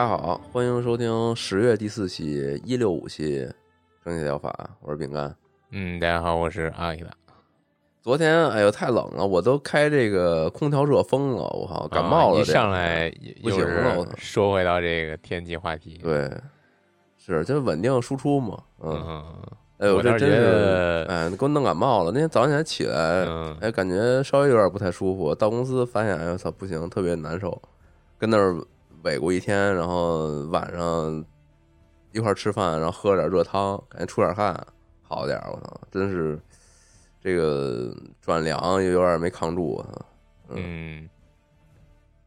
家好，欢迎收听十月第四期一六五期蒸汽疗法，我是饼干。嗯，大家好，我是阿里的。昨天哎呦太冷了，我都开这个空调热风了，我靠，感冒了。啊一上来不又行了我操说回到这个天气话题。对，是就是稳定输出嘛。嗯，嗯，哎呦，这真是哎，给我弄感冒了。那天早上起来起来，嗯哎，感觉稍微有点不太舒服。到公司发现，哎呦操，不行，特别难受，跟那儿萎过一天，然后晚上一块儿吃饭，然后喝点热汤，感觉出点汗，好点儿。我操，真是这个转凉又有点没扛住。我操，嗯，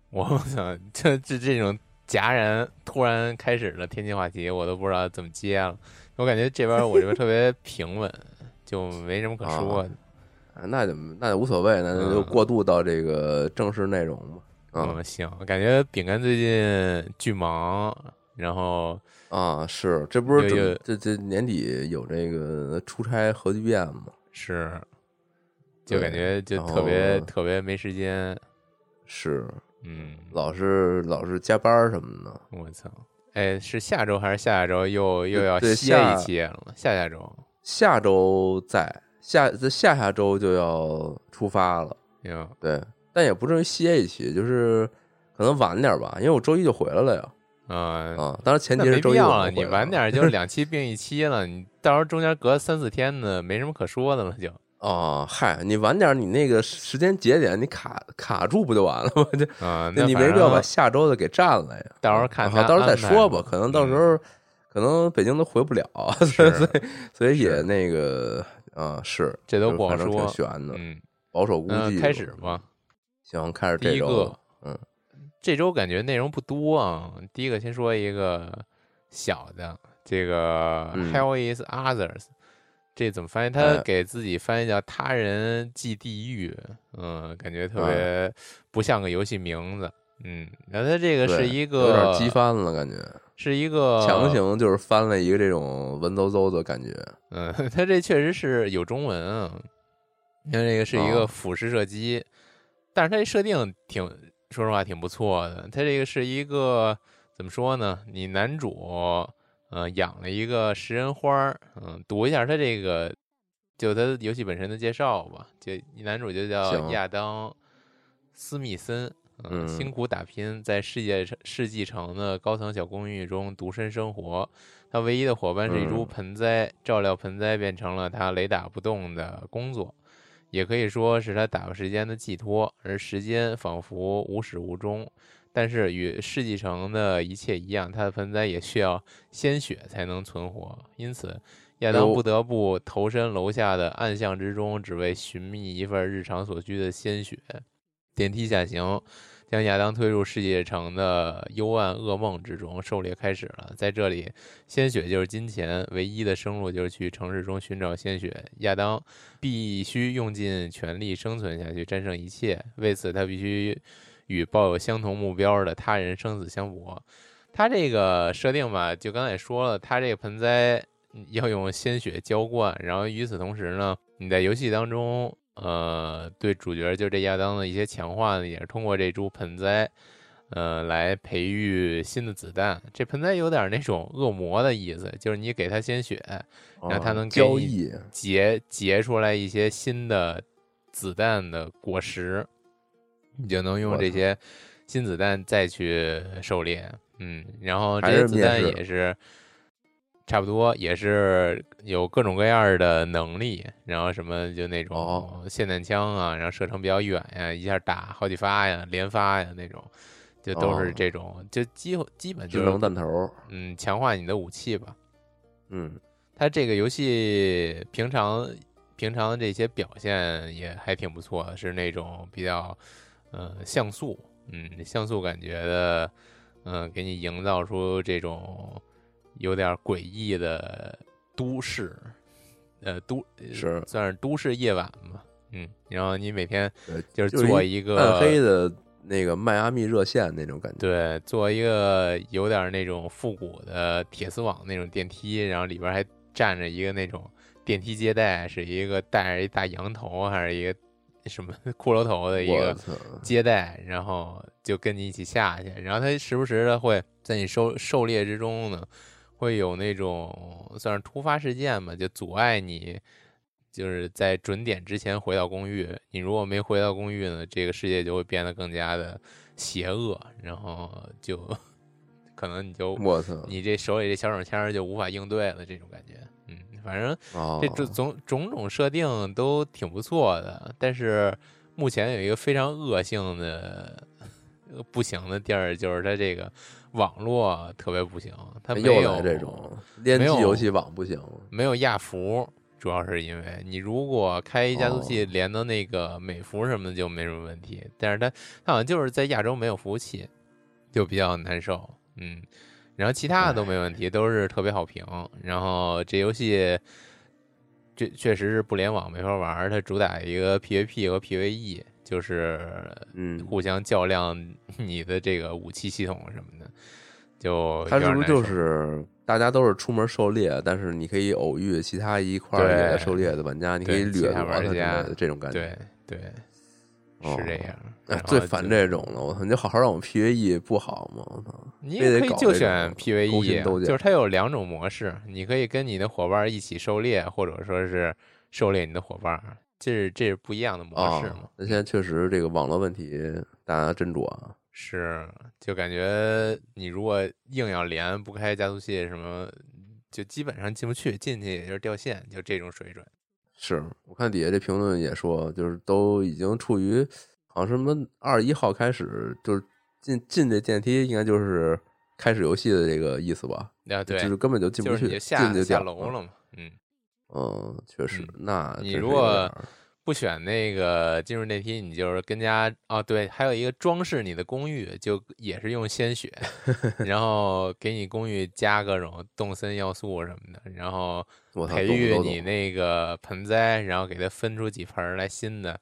我想，这这这种戛然突然开始的天气话题，我都不知道怎么接了。我感觉这边我这边特别平稳，就没什么可说的。哎那就那就无所谓，那就嗯过渡到这个正式内容嘛。啊嗯，行，感觉饼干最近巨忙，然后啊，是，这不是这这这年底有这个出差核聚变吗？是就感觉就特别特别没时间。是，嗯，老是老是加班什么的。我操！哎，是下周还是下下周又又要歇一歇了？下下周，下周在下这下下周就要出发了，哟，对，但也不至于歇一期，就是可能晚点吧，因为我周一就回来了呀。嗯，啊，当然前提是周一没必要了，我回来你晚点就是 两期并一期了，你到时候中间隔三四天的，没什么可说的了就。哦，嗨，你晚点，你那个时间节点你卡卡住不就完了吗？就啊，那你没必要把下周的给占了呀。到时候看他啊到时候再说吧，可能到时嗯候可能北京都回不了，所以所以也那个啊是，这都不好说挺悬的，嗯，保守估计。那开始吧。行，开始第一这周个，嗯，这周感觉内容不多啊。第一个先说一个小的，这个嗯 Hell is Others，、这怎么翻译？他哎给自己翻译叫“他人即地狱”，嗯，感觉特哎别不像个游戏名字。嗯，然后他这个是一个有点个激翻了，感觉是一个强，行就是翻了一个这种文绉绉的感觉。嗯，他这确实是有中文啊。因为这个是一个哦俯视射击，但是它这设定挺，说实话挺不错的。它这个是一个怎么说呢？你男主呃养了一个食人花儿，嗯，读一下它这个就它游戏本身的介绍吧。就男主就叫亚当斯密森，嗯辛苦打拼，在世界世纪城的高层小公寓中独身生活。他唯一的伙伴是一株嗯盆栽，照料盆栽变成了他雷打不动的工作，也可以说是他打发时间的寄托。而时间仿佛无始无终，但是与世纪城的一切一样，他的盆栽也需要鲜血才能存活。因此，亚当不得不投身楼下的暗巷之中，只为寻觅一份日常所需的鲜血。电梯下行，将亚当推入世界城的幽暗噩梦之中。狩猎开始了，在这里，鲜血就是金钱，唯一的生路就是去城市中寻找鲜血。亚当必须用尽全力生存下去，战胜一切。为此，他必须与抱有相同目标的他人生死相搏。他这个设定吧，就刚才也说了，他这个盆栽要用鲜血浇灌，然后与此同时呢，你在游戏当中，呃，对主角就这亚当的一些强化呢，也是通过这株盆栽，呃，来培育新的子弹。这盆栽有点那种恶魔的意思，就是你给它鲜血，然后它啊能给你交易，结结出来一些新的子弹的果实，你就能用这些新子弹再去狩猎。嗯，然后这些子弹也是差不多也是有各种各样的能力，然后什么就那种哦。霰弹枪啊，然后射程比较远呀，一下打好几发呀，连发呀那种，就都是哦。这种，就基本基本就是弹头，嗯强化你的武器吧。嗯，它这个游戏平常平常这些表现也还挺不错的，是那种比较呃像素，嗯像素感觉的，嗯、给你营造出这种有点诡异的都市，呃都呃是算是都市夜晚吧，嗯，然后你每天，就是就是做一个暗黑的那个迈阿密热线那种感觉，对，做一个有点那种复古的铁丝网那种电梯，然后里边还站着一个那种电梯接待，是一个戴着一大羊头还是一个什么 骷髅头的一个，接待，然后就跟你一起下去，然后他时不时的会在你狩狩猎之中呢，会有那种算是突发事件吧，就阻碍你。就是在准点之前回到公寓，你如果没回到公寓呢，这个世界就会变得更加的邪恶，然后就可能你就我操，你这手里这小手枪就无法应对了，这种感觉。嗯，反正哦，这种种种种设定都挺不错的，但是目前有一个非常恶性的呃不行的地儿，就是它这个网络特别不行，它没有来这种联机游戏网不行，没有亚服，主要是因为你如果开一加速器哦连到那个美服什么的就没什么问题，但是它它好像就是在亚洲没有服务器，就比较难受。嗯，然后其他的都没问题，都是特别好评。然后这游戏这确实是不联网没法玩，它主打一个 PVP 和 PVE，就是嗯，互相较量 你的这个武器系统什么的。就他是不是就是大家都是出门狩猎，但是你可以偶遇其他一块儿也在狩猎的玩家，你可以掠玩家的这种感觉。对对哦是这样。哎最烦这种了，我操！你就好好让我 PVE 不好吗？我操！你也可以就选 PVE，就是它有两种模式，你可以跟你的伙伴一起狩猎，或者说是狩猎你的伙伴，这是这是不一样的模式嘛啊。，那现在确实这个网络问题大家斟酌啊。是，就感觉你如果硬要连不开加速器什么，就基本上进不去，进去也就是掉线，就这种水准。是我看底下这评论也说，就是都已经处于好像什么二十一号开始，就是进进这电梯，应该就是开始游戏的这个意思吧？啊，对，就是根本就进不去，下下楼。了嘛。嗯，嗯，确实嗯，那你如果不选那个进入电梯，你就是跟家哦，对，还有一个装饰你的公寓，就也是用鲜血，然后给你公寓加各种动森要素什么的，然后，培育你那个盆栽，然后给它分出几盆来新的，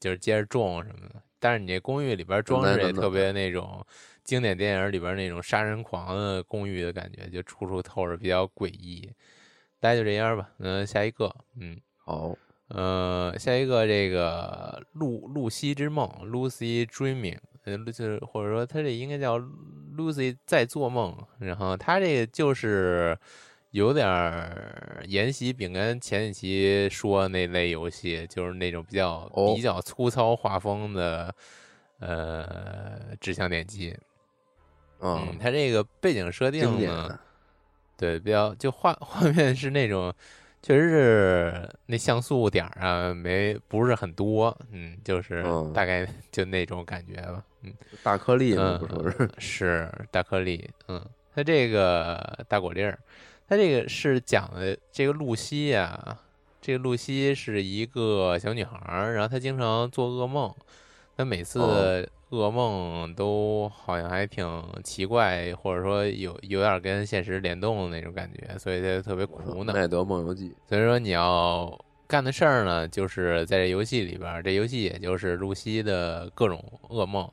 就是接着种什么的。但是你这公寓里边装饰也特别那种经典电影里边那种杀人狂的公寓的感觉，就处处透着比较诡异。大家就这样吧，嗯、下一个，嗯。好，呃，下一个这个露露西之梦 （Lucy Dreaming），呃，就是或者说它这应该叫 Lucy 在做梦。然后它这个就是有点儿沿袭饼干前几期说那类游戏，就是那种比较、哦比较粗糙画风的呃指向点击。嗯嗯，，它这个背景设定呢，对，比较就画 画面是那种，确实是那像素点儿啊，没不是很多，嗯，就是嗯大概 就那种感觉吧，嗯，大颗粒嘛，嗯不说是是大颗粒，嗯，它这个大果粒儿，它这个是讲的这个露西呀、这个露西是一个小女孩儿，然后她经常做噩梦，她每次哦噩梦都好像还挺奇怪，或者说有有点跟现实联动的那种感觉，所以他就特别苦恼。奈德梦游记，所以说你要干的事儿呢，就是在这游戏里边儿，这游戏也就是露西的各种噩梦，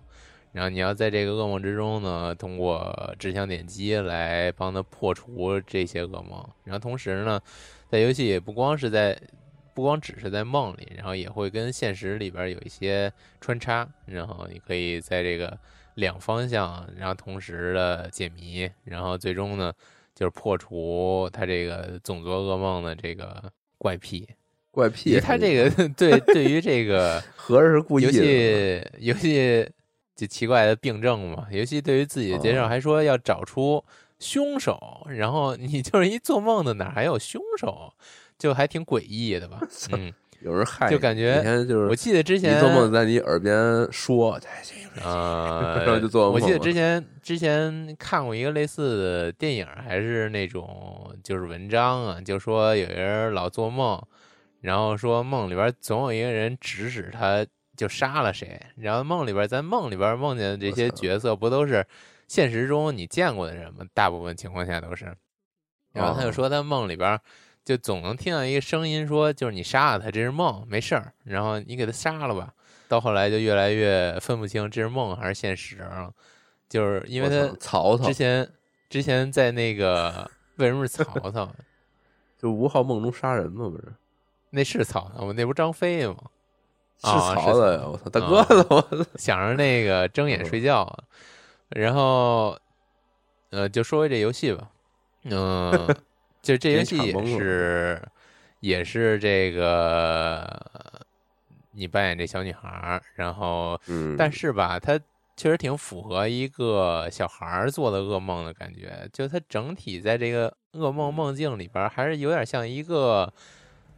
然后你要在这个噩梦之中呢，通过指向点击来帮他破除这些噩梦，然后同时呢，在游戏也不光是在。不光只是在梦里，然后也会跟现实里边有一些穿插，然后你可以在这个两方向，然后同时的解谜，然后最终呢，就是破除他这个总做噩梦的这个怪癖。怪癖，他这个 对对于这个 合着是故意游，戏游戏就奇怪的病症嘛，游戏对于自己的介绍哦还说要找出凶手，然后你就是一做梦的，哪还有凶手？就还挺诡异的吧？嗯，有人害，就感觉我记得之前做梦在你耳边说，呃，然后就做梦我记得之前之前看过一个类似的电影，还是那种就是文章啊，就说有人老做梦，然后说梦里边总有一个人指使他就杀了谁，然后梦里边在梦里边梦见的这些角色不都是现实中你见过的人吗？大部分情况下都是。然后他就哦说他梦里边就总能听到一个声音说，就是你杀了他，这是梦，没事儿，然后你给他杀了吧。到后来就越来越分不清这是梦还是现实了，就是因为他曹操之前之前在那个为什么是曹操？就吴昊梦中杀人嘛，不是那是曹操吗？那不是张飞吗？是曹操我操，大哥了，我操想着那个睁眼睡觉啊，然后呃，就说回这游戏吧，嗯、就这游戏也是也是这个你扮演这小女孩儿，然后嗯，但是吧，它确实挺符合一个小孩儿做的噩梦的感觉，就它整体在这个噩梦梦境里边儿，还是有点像一个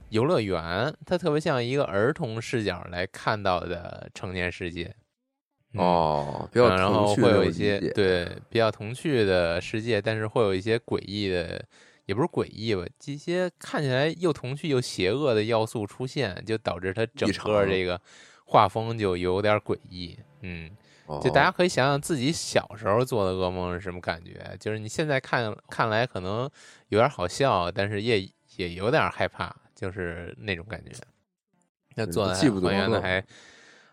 游乐园，它特别像一个儿童视角来看到的成年世界。嗯。哦，比较嗯然后会有一些对比较童趣的世界，但是会有一些诡异的，也不是诡异吧，这些看起来又童趣又邪恶的要素出现，就导致它整个这个画风就有点诡异。嗯，就大家哦可以想想自己小时候做的噩梦是什么感觉，就是你现在看看来可能有点好笑，但是也也有点害怕，就是那种感觉。那嗯做的还原的还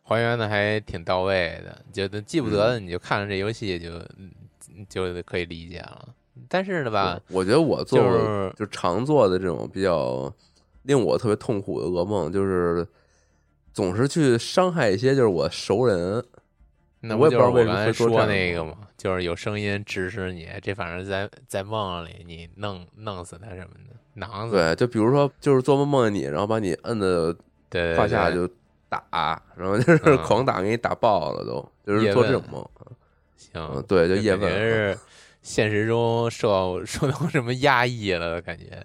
还原的还挺到位的，觉得记不得嗯的你就看着这游戏就嗯就可以理解了。但是呢吧，我觉得我做就是就常做的这种比较令我特别痛苦的噩梦，就是总是去伤害一些就是我熟人。那我也不知道我刚才为什么说的那个嘛，就是有声音指使你，这反正在在梦里你弄弄死他什么的，囊死。对，就比如说就是做梦梦见你，然后把你摁的胯下就打，然后就是嗯狂打，给你打爆了都，就是做这种问梦。行嗯，，对，就就感叶问是 现实中受到 受到什么压抑了的感觉。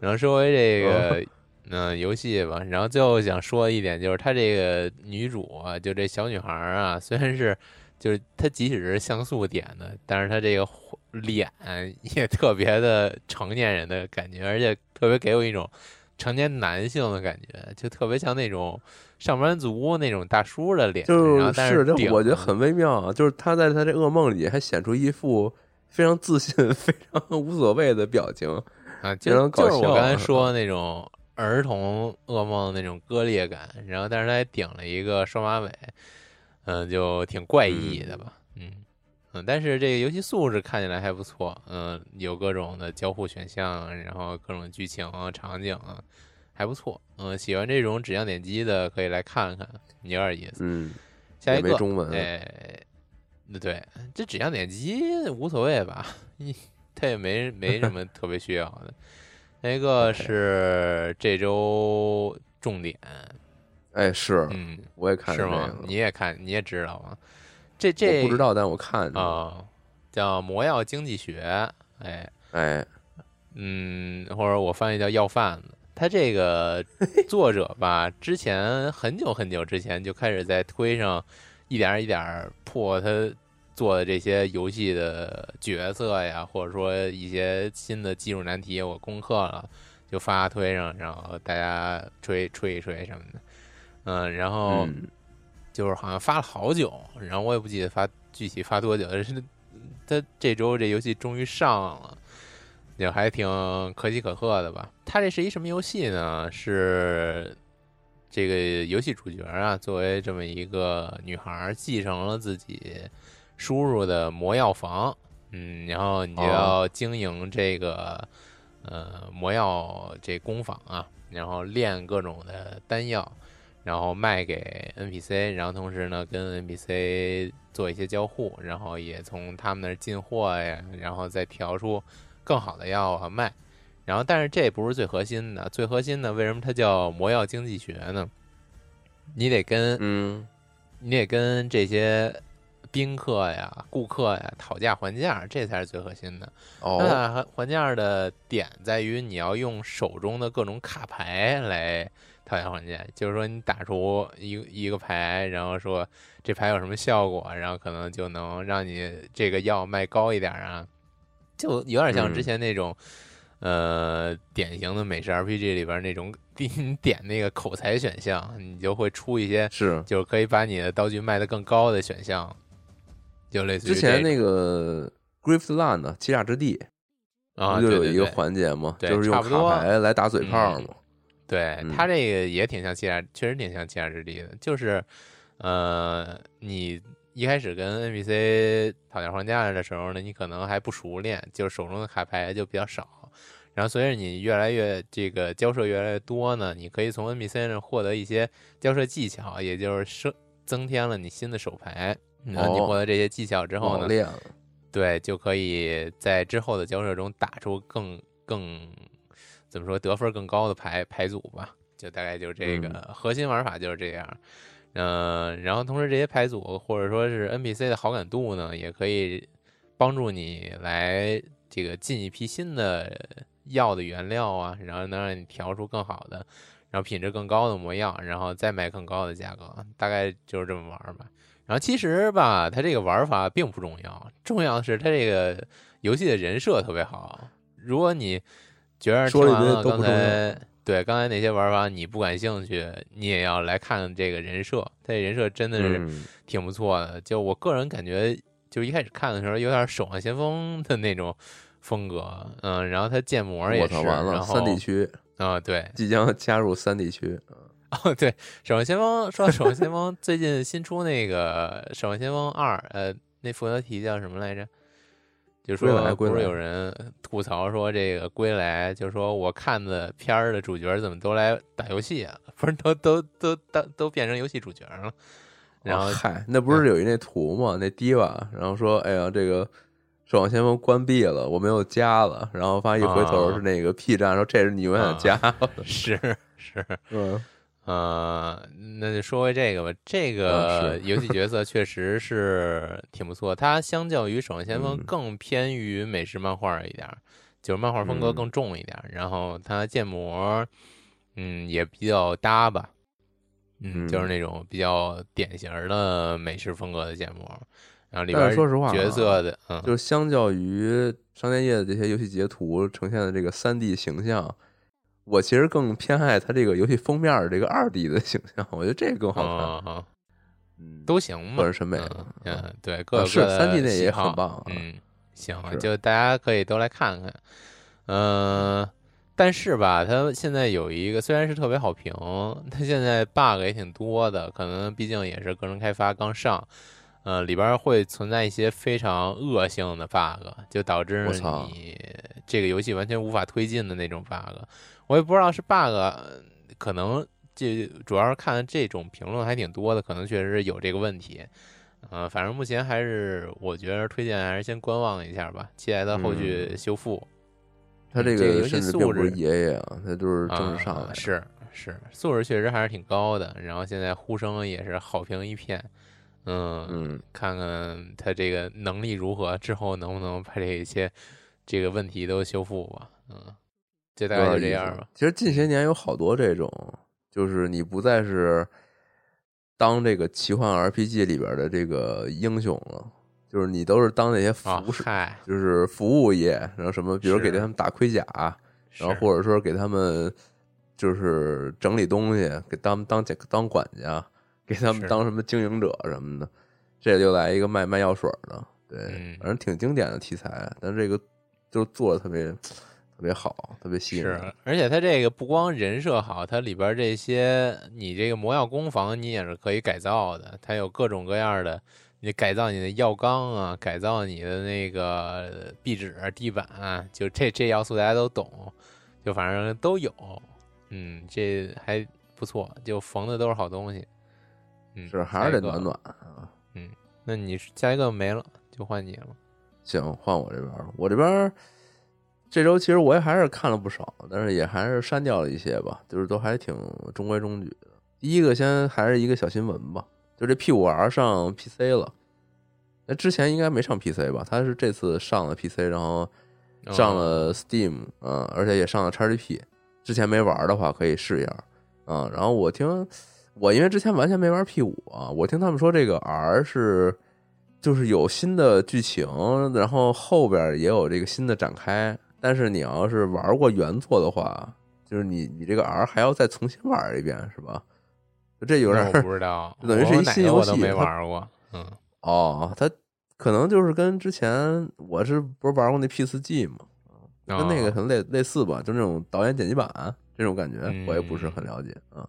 然后说回这个嗯、游戏吧，然后最后想说一点就是，她这个女主啊，就这小女孩儿啊，虽然是就是她即使是像素点的，但是她这个脸也特别的成年人的感觉，而且特别给我一种成年男性的感觉，就特别像那种上班族那种大叔的脸，就是这我觉得很微妙啊，就是他在他这噩梦里还显出一副非常自信、非常无所谓的表情。啊，非就常搞就是我刚才说的那种儿童噩梦那种割裂感，然后但是他还顶了一个双马尾，嗯、就挺怪异的吧，嗯嗯，但是这个游戏素质看起来还不错，嗯，有各种的交互选项，然后各种剧情啊场景啊，还不错，嗯，喜欢这种指向点击的可以来看看，有点意思。嗯，下一个也没中文哎，那对，这指向点击无所谓吧，一它也没没什么特别需要的。那一个是这周重点，哎，是，嗯，我也看是吗你也看，你也知道吗？这这不知道，但我看。啊、叫魔药经济学，哎，哎，嗯，或者我翻译叫要贩子。他这个作者吧，之前很久很久之前就开始在推上一点儿一点儿破他做的这些游戏的角色呀，或者说一些新的技术难题，我攻克了，就发推上，然后大家吹吹一吹什么的。嗯，然后嗯，就是好像发了好久，然后我也不记得发具体发多久，但是他这周这游戏终于上了，也还挺可喜可贺的吧。它这是一什么游戏呢？是这个游戏主角啊，作为这么一个女孩儿，继承了自己叔叔的魔药房，嗯，然后你就要经营这个、呃魔药这工坊啊，然后炼各种的丹药。然后卖给 NPC，然后同时呢跟 NPC 做一些交互，然后也从他们那儿进货呀，然后再调出更好的药啊卖。然后但是这不是最核心的，最核心的为什么它叫魔药经济学呢？你得跟嗯，你得跟这些宾客呀、顾客呀讨价还价，这才是最核心的。讨还还价的点在于你要用手中的各种卡牌来讨价还价，就是说你打出一个一个牌，然后说这牌有什么效果，然后可能就能让你这个药卖高一点啊，就有点像之嗯前那种。呃，典型的美式 RPG 里边那种，你点那个口才选项，你就会出一些是。就是可以把你的道具卖得更高的选项，就类似于之前那个 Griftland 欺诈之地，啊，不就有一个环节嘛？对就是用卡牌来打嘴炮嘛。对嗯。他这个也挺像欺诈，确实挺像欺诈之地的，就是呃，你一开始跟 NPC 讨价还价的时候呢，你可能还不熟练，就是手中的卡牌就比较少。然后随着你越来越这个交涉越来越多呢，你可以从 NPC 那获得一些交涉技巧，也就是升增添了你新的手牌。然后你哦获得这些技巧之后呢，对，就可以在之后的交涉中打出更更怎么说得分更高的牌牌组吧，就大概就是这个、嗯核心玩法就是这样。嗯、然后同时这些牌组或者说是 NPC 的好感度呢，也可以帮助你来这个进一批新的药的原料啊，然后能让你调出更好的，然后品质更高的魔药，然后再卖更高的价格，大概就是这么玩儿吧。然后其实吧，它这个玩法并不重要，重要的是它这个游戏的人设特别好。如果你觉得说完了刚才对刚才那些玩法你不感兴趣，你也要来看看这个人设，它这人设真的是嗯，挺不错的。就我个人感觉，就一开始看的时候有点《守望先锋》的那种风格，嗯，然后它建模也是，完了，然后三 D 区啊、对，即将加入三 D 区，哦，对，《守望先锋》说到《守望先锋》，最近新出那个《守望先锋二》，呃，那副标题叫什么来着？就说，不是有人吐槽说这个《归来》，就说我看的片儿的主角怎么都来打游戏啊？不是都都都都都变成游戏主角了？然后嗨，那不是有一那图吗？那 Diva，然后说，哎呀，这个《守望先锋》关闭了，我没有加了，然后发现一回头啊。是那个 P 站，说这是你永远的家了，是是，嗯，呃，那就说回这个吧。这个 游戏角色确实是挺不错，它相较于《守望先锋》嗯。更偏于美式漫画一点儿，就是漫画风格嗯。更重一点儿。然后它建模，嗯，也比较搭吧，嗯，就是嗯。那种比较典型的美式风格的建模。然后里但边是说实话啊角色的，嗯，就是相较于商店页的这些游戏截图呈现的这个三 D 形象，我其实更偏爱它这个游戏封面这个二 D 的形象，我觉得这个更好看。嗯都行嘛，个人审美嗯对，各啊是有各的 3D 那也很棒啊嗯，行，就大家可以都来看看，嗯、但是吧，它现在有一个虽然是特别好评，它现在 bug 也挺多的，可能毕竟也是个人开发刚上，呃，里边会存在一些非常恶性的 bug，就导致你这个游戏完全无法推进的那种 bug。我也不知道是 bug，呃可能这主要是看这种评论还挺多的，可能确实有这个问题。呃，反正目前还是我觉得推荐还是先观望一下吧，期待它后续修复。它这这个游戏个甚至并素不是质爷爷啊，它都是正式上来是是，素质确实还是挺高的。然后现在呼声也是好评一片。嗯，嗯，看看他这个能力如何，之后能不能把这些这个问题都修复吧。嗯，这大概就这样吧。。其实近些年有好多这种，就是你不再是当这个奇幻 RPG 里边的这个英雄了，就是你都是当那些啊服饰，嗨，就是服务业，然后什么，比如给他们打盔甲，然后或者说给他们就是整理东西，给当当当管家，给他们当什么经营者什么的。这就来一个卖卖药水的，对，嗯反正挺经典的题材，但这个就做的特别特别好，特别吸引是人。，而且它这个不光人设好，它里边这些你这个魔药工坊你也是可以改造的，它有各种各样的，你改造你的药缸啊，改造你的那个壁纸、地板啊，就这这要素大家都懂，就反正都有，嗯，这还不错，就缝的都是好东西，嗯，是还是得暖暖啊。嗯那你下一个没了，就换你了，行，换我这边儿，我这边儿这周其实我也还是看了不少，但是也还是删掉了一些吧，就是都还挺中规中矩的。第一个先还是一个小新闻吧，就这 P 五 R 上 PC 了，那之前应该没上 PC 吧？他是这次上了 PC，然后上了 Steam，嗯，而且也上了 XGP。之前没玩的话可以试一下，啊，然后我听我因为之前完全没玩 P 五啊，我听他们说这个 R 是就是有新的剧情，然后后边也有这个新的展开，但是你要是玩过原作的话，就是你你这个 R 还要再重新玩一遍，是吧？这有点我不知道，等于是一新游戏，我都没玩过。嗯，哦，他可能就是跟之前我是不是玩过那 P 四 G 嘛？跟那个可能类类似吧，就那种导演剪辑版这种感觉，我也不是很了解啊。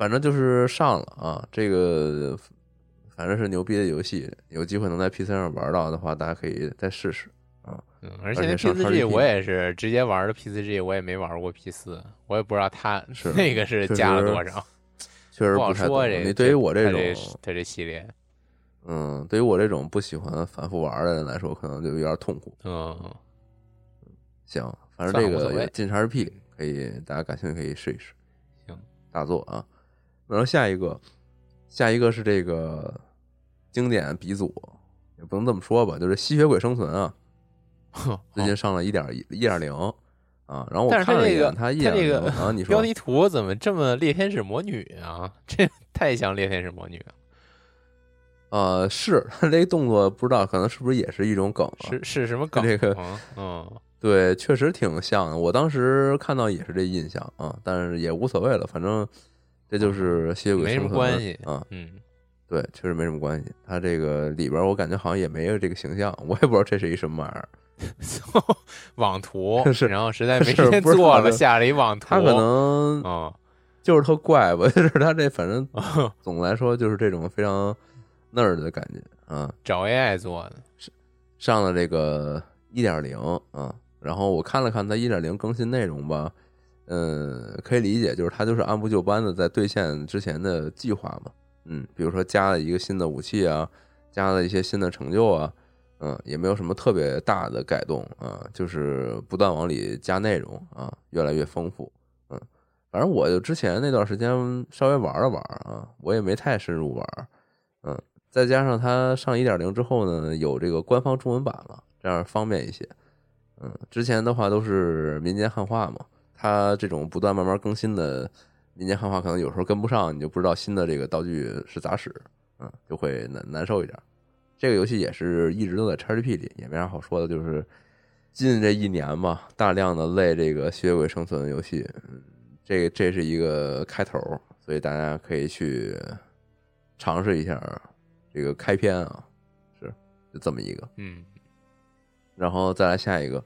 反正就是上了啊，这个反正是牛逼的游戏，有机会能在 PC 上玩到的话，大家可以再试试啊。嗯，而且那 P C G 我也是直接玩的 P C G，我也没玩过 P 四，我也不知道它是那个是加了多少，确实不好。说这你对于我这种它这系列，嗯，对于我这种不喜欢反复玩的人来说，可能就有点痛苦。嗯。行，反正这个进 XGP 可以，大家感兴趣可以试一试。行，大作啊。然后下一个，下一个是这个经典鼻祖，也不能这么说吧，就是《吸血鬼生存》啊。最近上了一点一一点零啊。然后我看了一眼，它这个啊，你 说标题图怎么这么猎天使魔女啊？这 太像猎天使魔女了。呃，是他这动作不知道，可能是不是也是一种梗？是是什么梗？这个嗯。对，确实挺像的。我当时看到也是这印象啊，但是也无所谓了，反正这就是吸血鬼没什么关系啊。嗯，对，确实没什么关系。他这个里边我感觉好像也没有这个形象，我也不知道这是一什么玩意儿。网图 是，然后实在没时间做了，下了一网图。他可能啊，就是特怪吧，就是他这反正总来说就是这种非常 nerd 的感觉啊。找 AI 做的，上了这个一点零啊。然后我看了看它一点零更新内容吧，嗯，可以理解，就是他就是按部就班的在兑现之前的计划嘛，嗯，比如说加了一个新的武器啊，加了一些新的成就啊，嗯，也没有什么特别大的改动啊，就是不断往里加内容啊，越来越丰富，嗯，反正我就之前那段时间稍微玩了玩啊，我也没太深入玩，嗯，再加上它上一点零之后呢，有这个官方中文版了，这样方便一些。嗯，之前的话都是民间汉化嘛，它这种不断慢慢更新的民间汉化，可能有时候跟不上，你就不知道新的这个道具是咋使，嗯，就会难难受一点。这个游戏也是一直都在 XGP 里，也没啥好说的，就是近这一年吧，大量的类这个吸血鬼生存游戏，嗯，这这是一个开头，所以大家可以去尝试一下这个开篇啊，是就这么一个，嗯。然后再来下一个，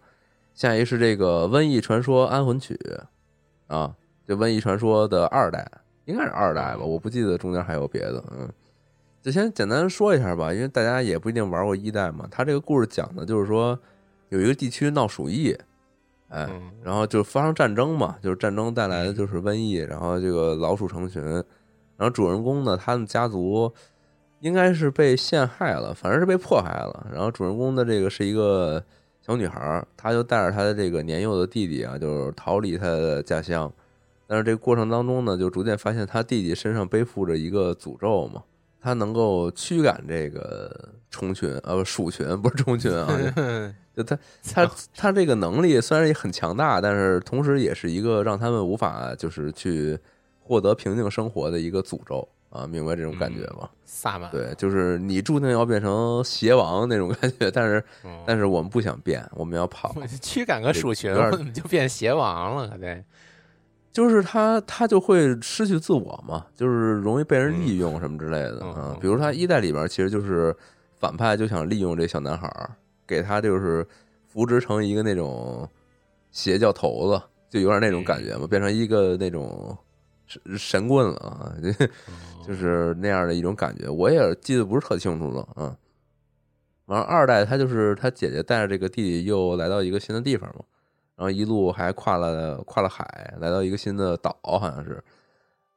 下一个是这个《瘟疫传说：安魂曲》啊，这《瘟疫传说》的二代，应该是二代吧，我不记得中间还有别的。嗯，就先简单说一下吧，因为大家也不一定玩过一代嘛。他这个故事讲的就是说，有一个地区闹鼠疫，哎，然后就发生战争嘛，就是战争带来的就是瘟疫，然后这个老鼠成群，然后主人公呢，他们家族。应该是被陷害了，反正是被迫害了。然后主人公的这个是一个小女孩，她就带着她的这个年幼的弟弟啊，就是逃离她的家乡。但是这个过程当中呢，就逐渐发现她弟弟身上背负着一个诅咒嘛，他能够驱赶这个虫群啊，不鼠群，不是虫群啊。就他他他这个能力虽然也很强大，但是同时也是一个让他们无法就是去获得平静生活的一个诅咒。啊，明白这种感觉吗？萨满对，就是你注定要变成邪王那种感觉，但是但是我们不想变，我们要跑，驱赶个鼠群，就变邪王了，对，就是他他就会失去自我嘛，就是容易被人利用什么之类的啊。比如他一代里边其实就是反派就想利用这小男孩，给他就是扶植成一个那种邪教头子，就有点那种感觉嘛，变成一个那种。神神棍了啊，就是那样的一种感觉，我也记得不是特清楚了啊。完了，二代他就是他姐姐带着这个弟弟又来到一个新的地方嘛，然后一路还跨了跨了海，来到一个新的岛，好像是，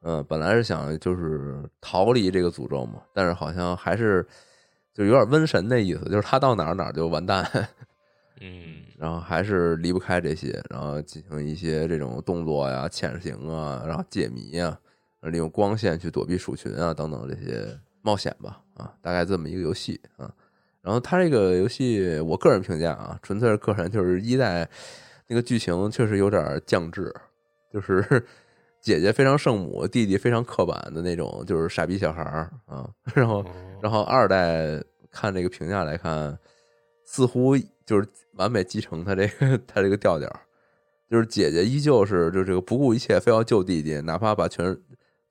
嗯，本来是想就是逃离这个诅咒嘛，但是好像还是就有点瘟神那意思，就是他到哪儿哪儿就完蛋。嗯，然后还是离不开这些，然后进行一些这种动作呀、潜行啊，然后解谜啊，利用光线去躲避鼠群啊等等这些冒险吧，啊，大概这么一个游戏啊。然后它这个游戏，我个人评价啊，纯粹是个人，就是一代那个剧情确实有点降智，就是姐姐非常圣母，弟弟非常刻板的那种，就是傻逼小孩儿啊。然后，哦然后二代看这个评价来看，似乎就是完美继承他这个他这个调调，就是姐姐依旧是就这个不顾一切非要救弟弟，哪怕把全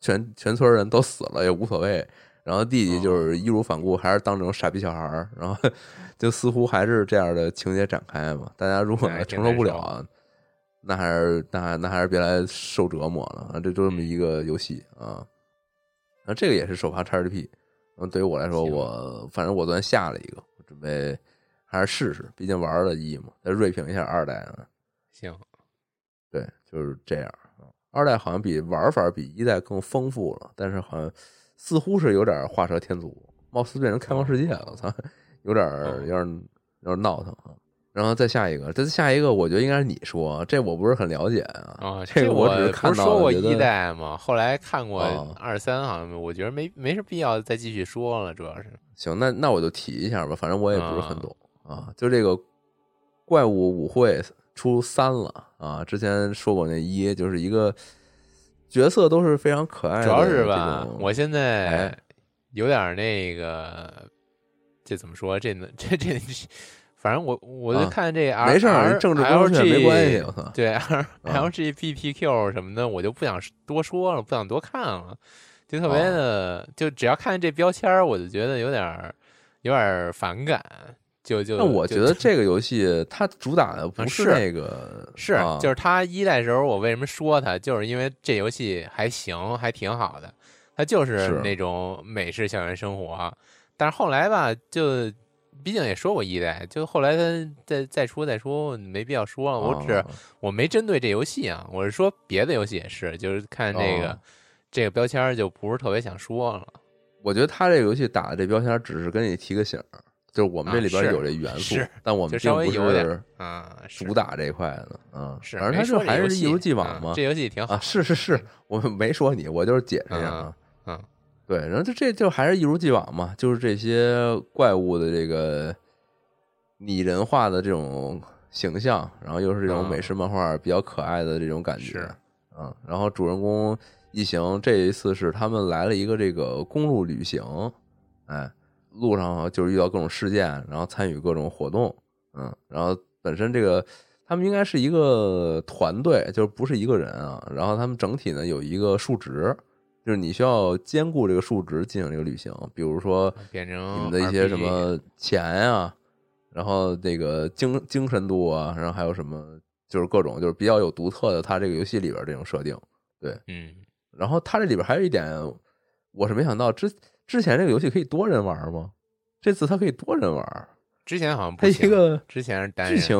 全全村人都死了也无所谓。然后弟弟就是义无反顾，还是当这种傻逼小孩儿，然后 就似乎还是这样的情节展开嘛。大家如果承受不了，那还是那还那还是别来受折磨了啊！这就这么一个游戏啊。那这个也是首发 XGP，嗯，对于我来说，我反正我昨天下了一个，我准备还是试试，毕竟玩了一嘛，再锐评一下二代啊。行，对，就是这样啊。二代好像比玩法比一代更丰富了，但是好像似乎是有点画蛇添足，貌似变成开放世界了，我操，有点哦有点有点闹腾啊。然后再下一个，这下一个我觉得应该是你说，这我不是很了解啊。啊，这个我只是看不是到了觉得说过一代吗？后来看过哦二三，好像我觉得没没什么必要再继续说了，主要是行，那那我就提一下吧，反正我也不是很啊懂啊。就这个怪物舞会出三了啊，之前说过那一就是一个角色都是非常可爱的主，要是吧，我现在哎有点那个，这怎么说？这能 这这，反正我我就啊看这 R 没事政治不正确没关系我操对 LGBTQ 什么的，我就不想多说了，不想多看了，就特别哦的，就只要看见这标签儿，我就觉得有点儿有点儿反感。就就那我觉得这个游戏它主打的不啊是那个，是，啊就是它一代时候，我为什么说它，就是因为这游戏还行，还挺好的，它就是是那种美式校园生活。但是后来吧，就毕竟也说过一代，就后来它再再出再出，没必要说了。我只啊我没针对这游戏啊，我是说别的游戏也是，就是看这个、哦这个标签就不是特别想说了。我觉得他这个游戏打的这标签只是跟你提个醒儿，就是我们这啊里边有这元素是，但我们并不是啊，主打这一块的啊。是，反正没他就还是一如既往啊嘛。这游戏挺好啊，是是是，我没说你，我就是解释一下啊。嗯对，然后就这就还是一如既往嘛，就是这些怪物的这个拟人化的这种形象，然后又是这种嗯美式漫画比较可爱的这种感觉是啊。然后主人公一行这一次是他们来了一个这个公路旅行，哎，路上就是遇到各种事件，然后参与各种活动，嗯，然后本身这个他们应该是一个团队，就是不是一个人啊。然后他们整体呢有一个数值，就是你需要兼顾这个数值进行这个旅行，比如说变成你们的一些什么钱啊，然后这个精精神度啊，然后还有什么就是各种就是比较有独特的，它这个游戏里边这种设定。对嗯，然后它这里边还有一点，我是没想到之之前这个游戏可以多人玩吗？这次它可以多人玩，之前好像不它一个之前是单剧情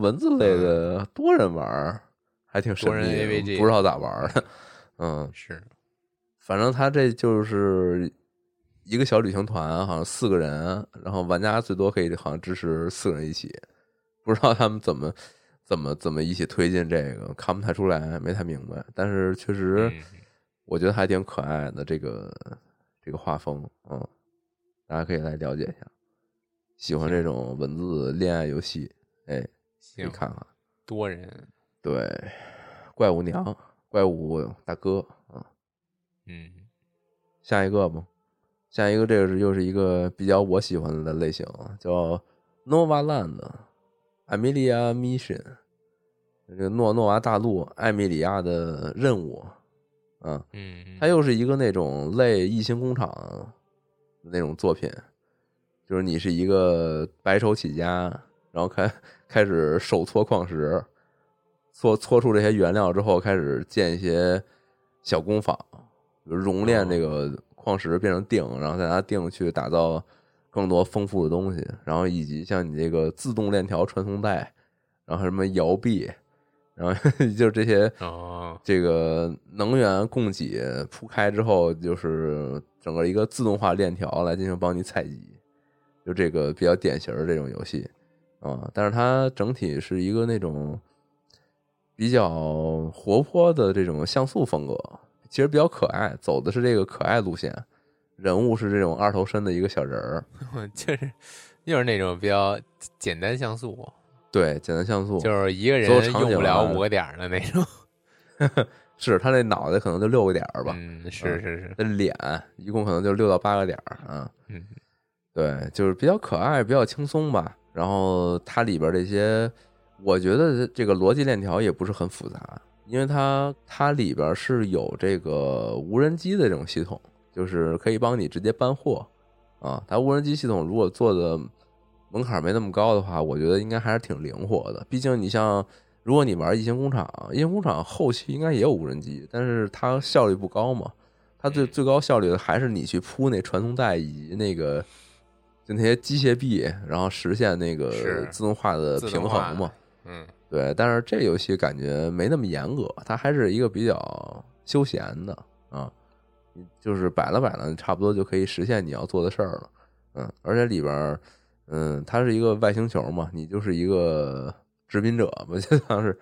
文字类的多人玩，还挺神秘不知道咋玩的。嗯，是。反正他这就是一个小旅行团，好像四个人，然后玩家最多可以好像支持四个人一起，不知道他们怎么怎么怎么一起推进这个，看不太出来，没太明白。但是确实，嗯。我觉得还挺可爱的，这个这个画风，嗯，大家可以来了解一下。喜欢这种文字恋爱游戏，哎，可以看看。多人对，怪物娘，怪物大哥啊。嗯下一个吧，下一个这个是又是一个比较我喜欢的类型啊，叫 Nova Land Amelia Mission，这个诺诺瓦大陆艾米里亚的任务啊，嗯嗯它又是一个那种类异形工厂那种作品，就是你是一个白手起家，然后开开始手搓矿石，搓搓出这些原料之后，开始建一些小工坊，比如熔炼这个矿石变成锭，然后再拿锭去打造更多丰富的东西，然后以及像你这个自动链条传送带，然后什么摇臂，然后 就是这些哦这个能源供给铺开之后，就是整个一个自动化链条来进行帮你采集，就这个比较典型的这种游戏啊。但是它整体是一个那种比较活泼的这种像素风格，其实比较可爱，走的是这个可爱路线。人物是这种二头身的一个小人儿，就是又是那种比较简单像素，对，简单像素，就是一个人用不了五个点儿的那种。是他那脑袋可能就六个点儿吧，嗯，是是是，那脸一共可能就六到八个点儿啊。嗯，对，就是比较可爱，比较轻松吧。然后它里边这些，我觉得这个逻辑链条也不是很复杂，因为它它里边是有这个无人机的这种系统，就是可以帮你直接搬货啊。它无人机系统如果做的门槛没那么高的话，我觉得应该还是挺灵活的。毕竟你像，如果你玩异形工厂，异形工厂后期应该也有无人机，但是它效率不高嘛。它最最高效率的还是你去铺那传送带以及那个就那些机械臂，然后实现那个自动化的平衡嘛。嗯对，但是这游戏感觉没那么严格，它还是一个比较休闲的啊，就是摆了摆了，差不多就可以实现你要做的事儿了。嗯，而且里边儿，嗯，它是一个外星球嘛，你就是一个殖民者吧，就像是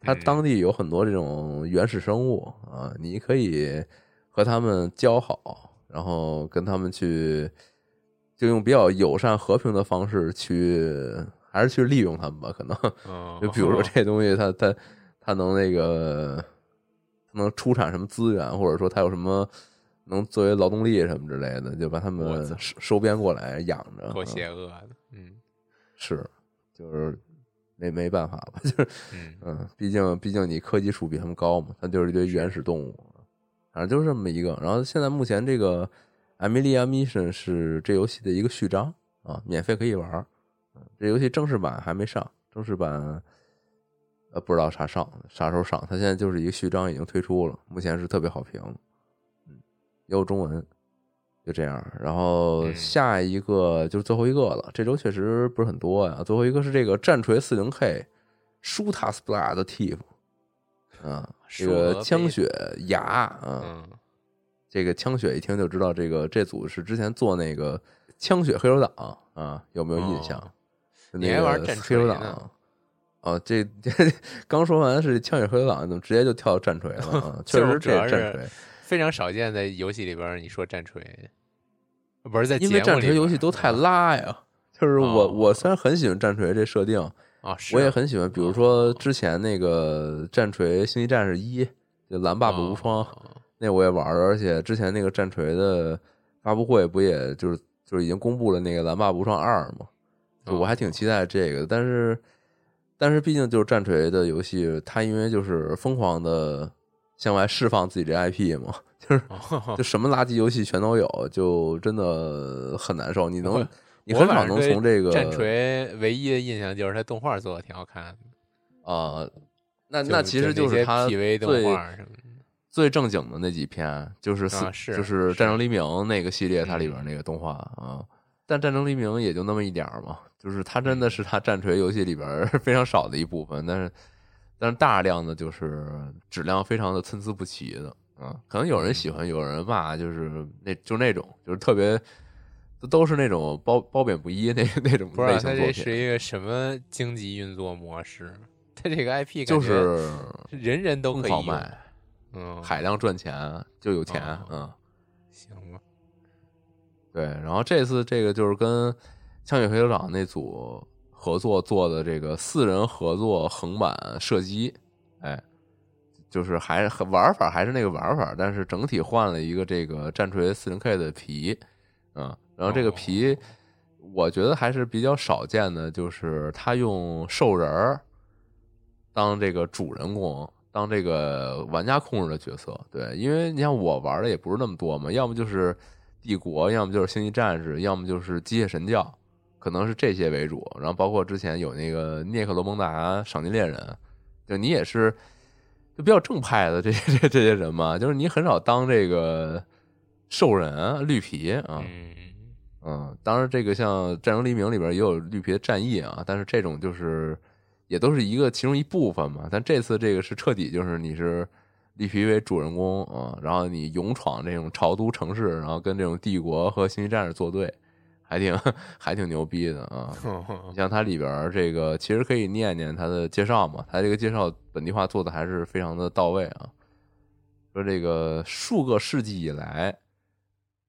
它嗯当地有很多这种原始生物啊，你可以和他们交好，然后跟他们去，就用比较友善和平的方式去，还是去利用他们吧，可能。嗯，就比如说这东西它，它它能那个，它能出产什么资源，或者说它有什么能作为劳动力什么之类的，就把他们收收编过来养着。够嗯邪恶的，嗯是，就是没没办法吧，就是嗯嗯，毕竟毕竟你科技树比他们高嘛，它就是一堆原始动物，反正就是这么一个。然后现在目前这个《艾米莉亚 Mission》是这游戏的一个序章啊，免费可以玩儿。嗯这游戏正式版还没上，正式版呃不知道啥上啥时候上，它现在就是一个序章已经推出了，目前是特别好评，嗯，也有中文，就这样。然后嗯下一个就是最后一个了，这周确实不是很多呀。最后一个是这个战锤四零 K 舒塔斯布拉的 Tiff，啊，这个枪血牙啊，嗯这个枪血一听就知道，这个这组是之前做那个枪血黑手党啊，有没有印象？你还玩战黑手党。哦，这这 刚说完是枪血黑手党，怎么直接就跳到战锤了啊？确实，这战锤，非常少见在游戏里边你说战锤，不是在因为战锤游戏都太拉呀。就是我哦我虽然很喜欢战锤这设定，啊，我也啊很喜欢，比如说之前那个战锤星际战士一，就蓝 buff 无双，哦那我也玩了，而且之前那个战锤的发布会不也就是就是已经公布了那个蓝 buff 无双二嘛？就我还挺期待这个，但是但是毕竟就是战锤的游戏，它因为就是疯狂的向外释放自己这 IP 嘛，就是哦就什么垃圾游戏全都有，就真的很难受。你能你很少能从这个战锤唯一的印象就是它动画做的挺好看的，啊、那那其实就是它最。最正经的那几篇，就是四、啊是就是《战争黎明》那个系列，它里边嗯那个动画啊。但《战争黎明》也就那么一点儿嘛，就是它真的是它战锤游戏里边 非常少的一部分，但是但是大量的就是质量非常的参差不齐的啊。可能有人喜欢，有人骂，就是那就那种就是特别都都是那种褒褒贬不一那那种不知道它这类型作品，是一个什么经济运作模式？它这个 IP 就是人人都可以卖，嗯，海量赚钱就有钱，哦嗯。行吧，对，然后这次这个就是跟枪血黑手党那组合作做的这个四人合作横版射击，哎，就是还玩法还是那个玩法，但是整体换了一个这个战锤四零 K 的皮，嗯，然后这个皮我觉得还是比较少见的，就是他用兽人儿当这个主人公，当这个玩家控制的角色。对，因为你像我玩的也不是那么多嘛，要么就是帝国，要么就是星际战士，要么就是机械神教，可能是这些为主。然后包括之前有那个涅克罗蒙达赏金猎人，就你也是就比较正派的这些这这些人嘛，就是你很少当这个兽人绿皮啊。嗯，嗯，当然，这个像《战争黎明》里边也有绿皮的战役啊，但是这种就是也都是一个其中一部分嘛。但这次这个是彻底就是你是绿皮为主人公啊，然后你勇闯这种朝都城市，然后跟这种帝国和星际战士作对，还挺 还挺牛逼的啊。你 像它里边这个，其实可以念念它的介绍嘛，它这个介绍本地化做的还是非常的到位啊。说这个数个世纪以来，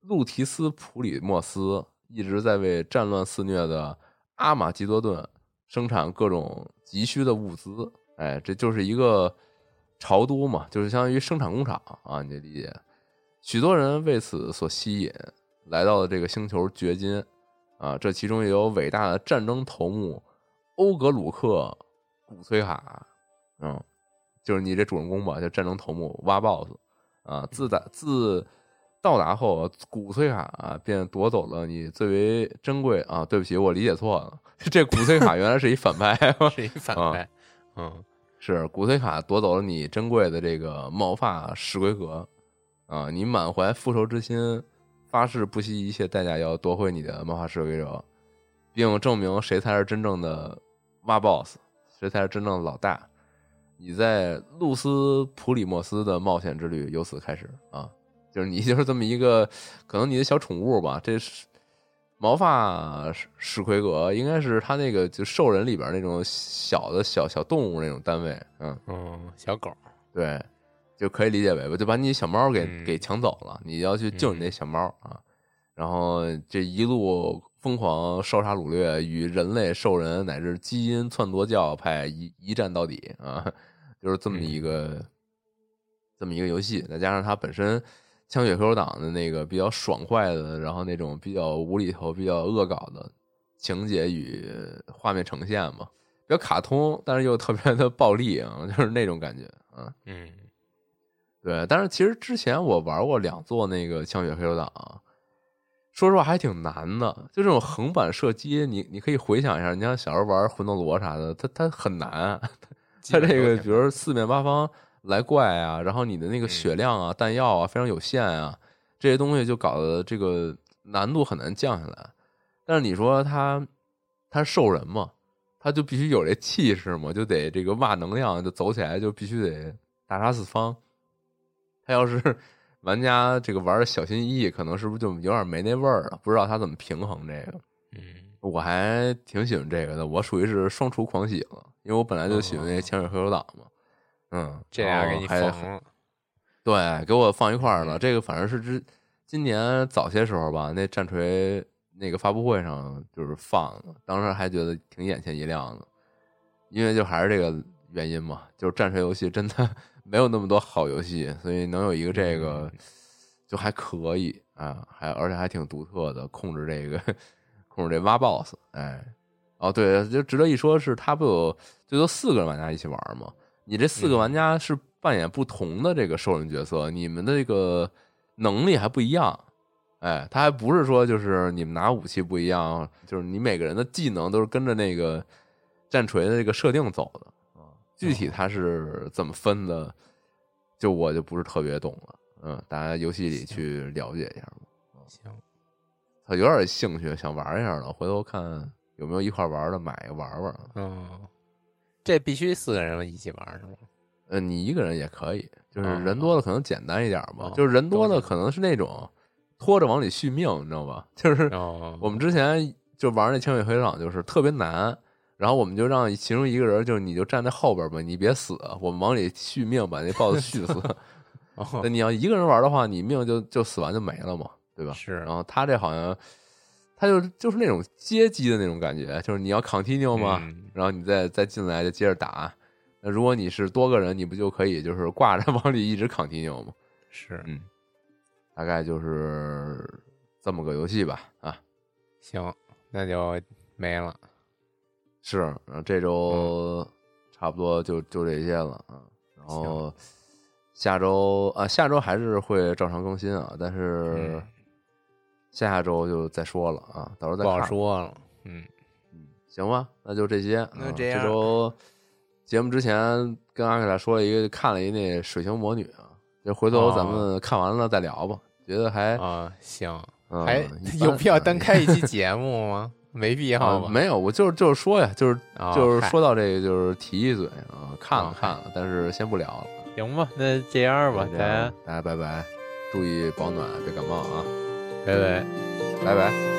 路提斯普里莫斯一直在为战乱肆虐的阿马基多顿生产各种急需的物资。哎，这就是一个朝都嘛，就是相当于生产工厂啊，你得理解。许多人为此所吸引，来到了这个星球掘金啊。这其中也有伟大的战争头目欧格鲁克古崔卡，嗯，就是你这主人公吧，叫战争头目挖 BOSS 啊。自打自到达后，古崔卡啊便夺走了你最为珍贵啊。对不起，我理解错了，这古崔卡原来是一反派，是一反派，嗯，是古崔卡夺走了你珍贵的这个毛发石龟壳。啊！你满怀复仇之心，发誓不惜一切代价要夺回你的魔法师威者，并证明谁才是真正的挖 BOSS，谁才是真正的老大。你在露丝普里莫斯的冒险之旅由此开始啊！就是你 就是这么一个，可能你的小宠物吧。这是毛发史奎格，应该是他那个就兽人里边那种小的小小动物那种单位。嗯嗯，小狗对。就可以理解为吧，就把你小猫给给抢走了，你要去救你那小猫啊，然后这一路疯狂烧杀掳掠，与人类、兽人乃至基因篡夺教派一一战到底啊，就是这么一个这么一个游戏。再加上它本身《枪血黑手党》的那个比较爽快的，然后那种比较无厘头、比较恶搞的情节与画面呈现嘛，比较卡通，但是又特别的暴力啊，就是那种感觉啊，嗯。对，但是其实之前我玩过两座那个《枪血黑手党》，说实话还挺难的。就这种横版射击，你你可以回想一下，你像小时候玩魂斗罗啥的，它它很难。它这个，比如四面八方来怪啊，然后你的那个血量啊、弹药啊非常有限啊，这些东西就搞得这个难度很难降下来。但是你说他他兽人嘛，他就必须有这气势嘛，就得这个哇能量，就走起来就必须得大杀四方。他要是 玩家这个玩的小心翼翼，可能是不是就有点没那味儿了？不知道他怎么平衡这个。嗯，我还挺喜欢这个的，我属于是双厨狂喜了，因为我本来就喜欢那潜水黑手党嘛。嗯，这样给你放了。对，给我放一块儿了。这个反正是之今年早些时候吧，那战锤那个发布会上就是放的，当时还觉得挺眼前一亮的，因为就还是这个原因嘛，就是战锤游戏真的。没有那么多好游戏，所以能有一个这个就还可以啊，还而且还挺独特的，控制这个 控制这挖 BOSS，哎，哦对，就值得一说是它不有最多四个人玩家一起玩吗？你这四个玩家是扮演不同的这个兽人角色，你们的这个能力还不一样，哎，他还不是说就是你们拿武器不一样，就是你每个人的技能都是跟着那个战锤的这个设定走的。具体它是怎么分的，就我就不是特别懂了。嗯，大家游戏里去了解一下吧。行，他有点兴趣，想玩一下了。回头看有没有一块玩的，买玩玩。嗯，这必须四个人一起玩是吗？呃，你一个人也可以，就是人多的可能简单一点吧。就是人多的可能是那种拖着往里续命，你知道吧？就是我们之前就玩那枪血黑场，就是特别难。然后我们就让其中一个人，就是你就站在后边吧，你别死，我们往里续命，把那 BOSS 续死。那你要一个人玩的话，你命就就死完就没了嘛，对吧？是。然后他这好像，他就就是那种接机的那种感觉，就是你要 continue 嘛，然后你再再进来就接着打。那如果你是多个人，你不就可以就是挂着 往里一直 continue 吗？是，嗯，大概就是这么个游戏吧。啊，行，那就没了。是，然后这周差不多就就这些了啊。然后下周啊，下周还是会照常更新啊，但是下下周就再说了啊，到时候再不好说了。嗯嗯，行吧，那就这些。那这样，这周节目之前跟阿克俩说了一个，看了一那《水形魔女》啊，就回头咱们看完了再聊吧。觉得还啊行，还有必要单开一期节目吗？没必要吧？没有，我就是就是说呀，就是就是说到这个，就是提一嘴啊，看了看了，但是先不聊了。行吧，那这样吧，大家大家拜拜，注意保暖，别感冒啊，拜拜，拜拜。